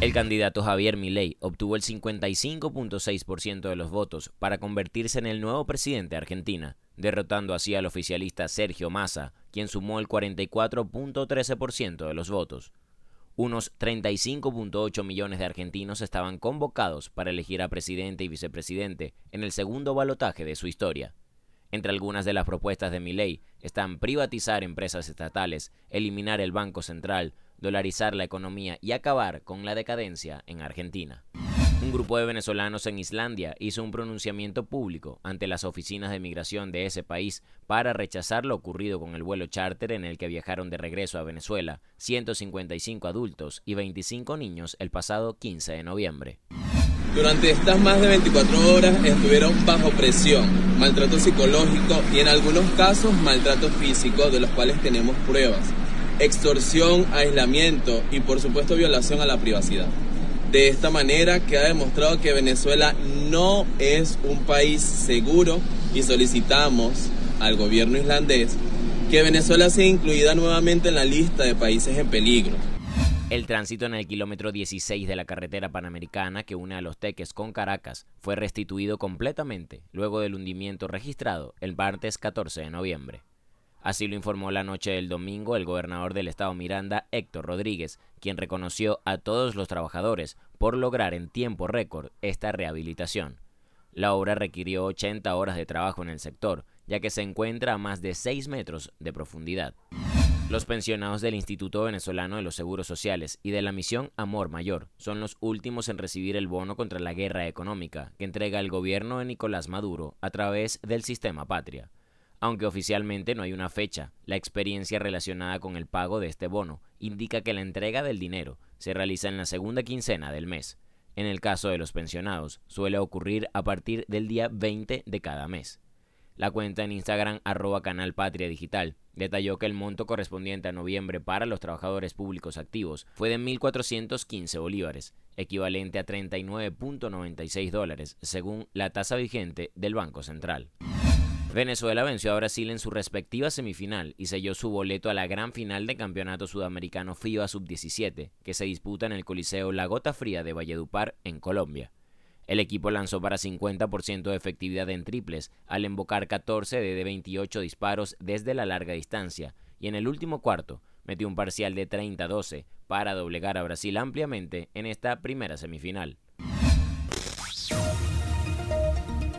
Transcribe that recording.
El candidato Javier Milei obtuvo el 55.6% de los votos para convertirse en el nuevo presidente de Argentina, derrotando así al oficialista Sergio Massa, quien sumó el 44.13% de los votos. Unos 35.8 millones de argentinos estaban convocados para elegir a presidente y vicepresidente en el segundo balotaje de su historia. Entre algunas de las propuestas de Milei están privatizar empresas estatales, eliminar el Banco Central, dolarizar la economía y acabar con la decadencia en Argentina. Un grupo de venezolanos en Islandia hizo un pronunciamiento público ante las oficinas de migración de ese país para rechazar lo ocurrido con el vuelo charter en el que viajaron de regreso a Venezuela 155 adultos y 25 niños el pasado 15 de noviembre. Durante estas más de 24 horas estuvieron bajo presión, maltrato psicológico y en algunos casos maltrato físico de los cuales tenemos pruebas extorsión, aislamiento y por supuesto violación a la privacidad. De esta manera queda demostrado que Venezuela no es un país seguro y solicitamos al gobierno islandés que Venezuela sea incluida nuevamente en la lista de países en peligro. El tránsito en el kilómetro 16 de la carretera panamericana que une a Los Teques con Caracas fue restituido completamente luego del hundimiento registrado el martes 14 de noviembre. Así lo informó la noche del domingo el gobernador del estado Miranda, Héctor Rodríguez, quien reconoció a todos los trabajadores por lograr en tiempo récord esta rehabilitación. La obra requirió 80 horas de trabajo en el sector, ya que se encuentra a más de 6 metros de profundidad. Los pensionados del Instituto Venezolano de los Seguros Sociales y de la misión Amor Mayor son los últimos en recibir el bono contra la guerra económica que entrega el gobierno de Nicolás Maduro a través del sistema Patria. Aunque oficialmente no hay una fecha, la experiencia relacionada con el pago de este bono indica que la entrega del dinero se realiza en la segunda quincena del mes. En el caso de los pensionados, suele ocurrir a partir del día 20 de cada mes. La cuenta en Instagram arroba canal Patria Digital detalló que el monto correspondiente a noviembre para los trabajadores públicos activos fue de 1.415 bolívares, equivalente a 39.96 dólares, según la tasa vigente del Banco Central. Venezuela venció a Brasil en su respectiva semifinal y selló su boleto a la gran final del Campeonato Sudamericano FIBA Sub-17, que se disputa en el Coliseo La Gota Fría de Valledupar, en Colombia. El equipo lanzó para 50% de efectividad en triples, al invocar 14 de 28 disparos desde la larga distancia, y en el último cuarto metió un parcial de 30-12 para doblegar a Brasil ampliamente en esta primera semifinal.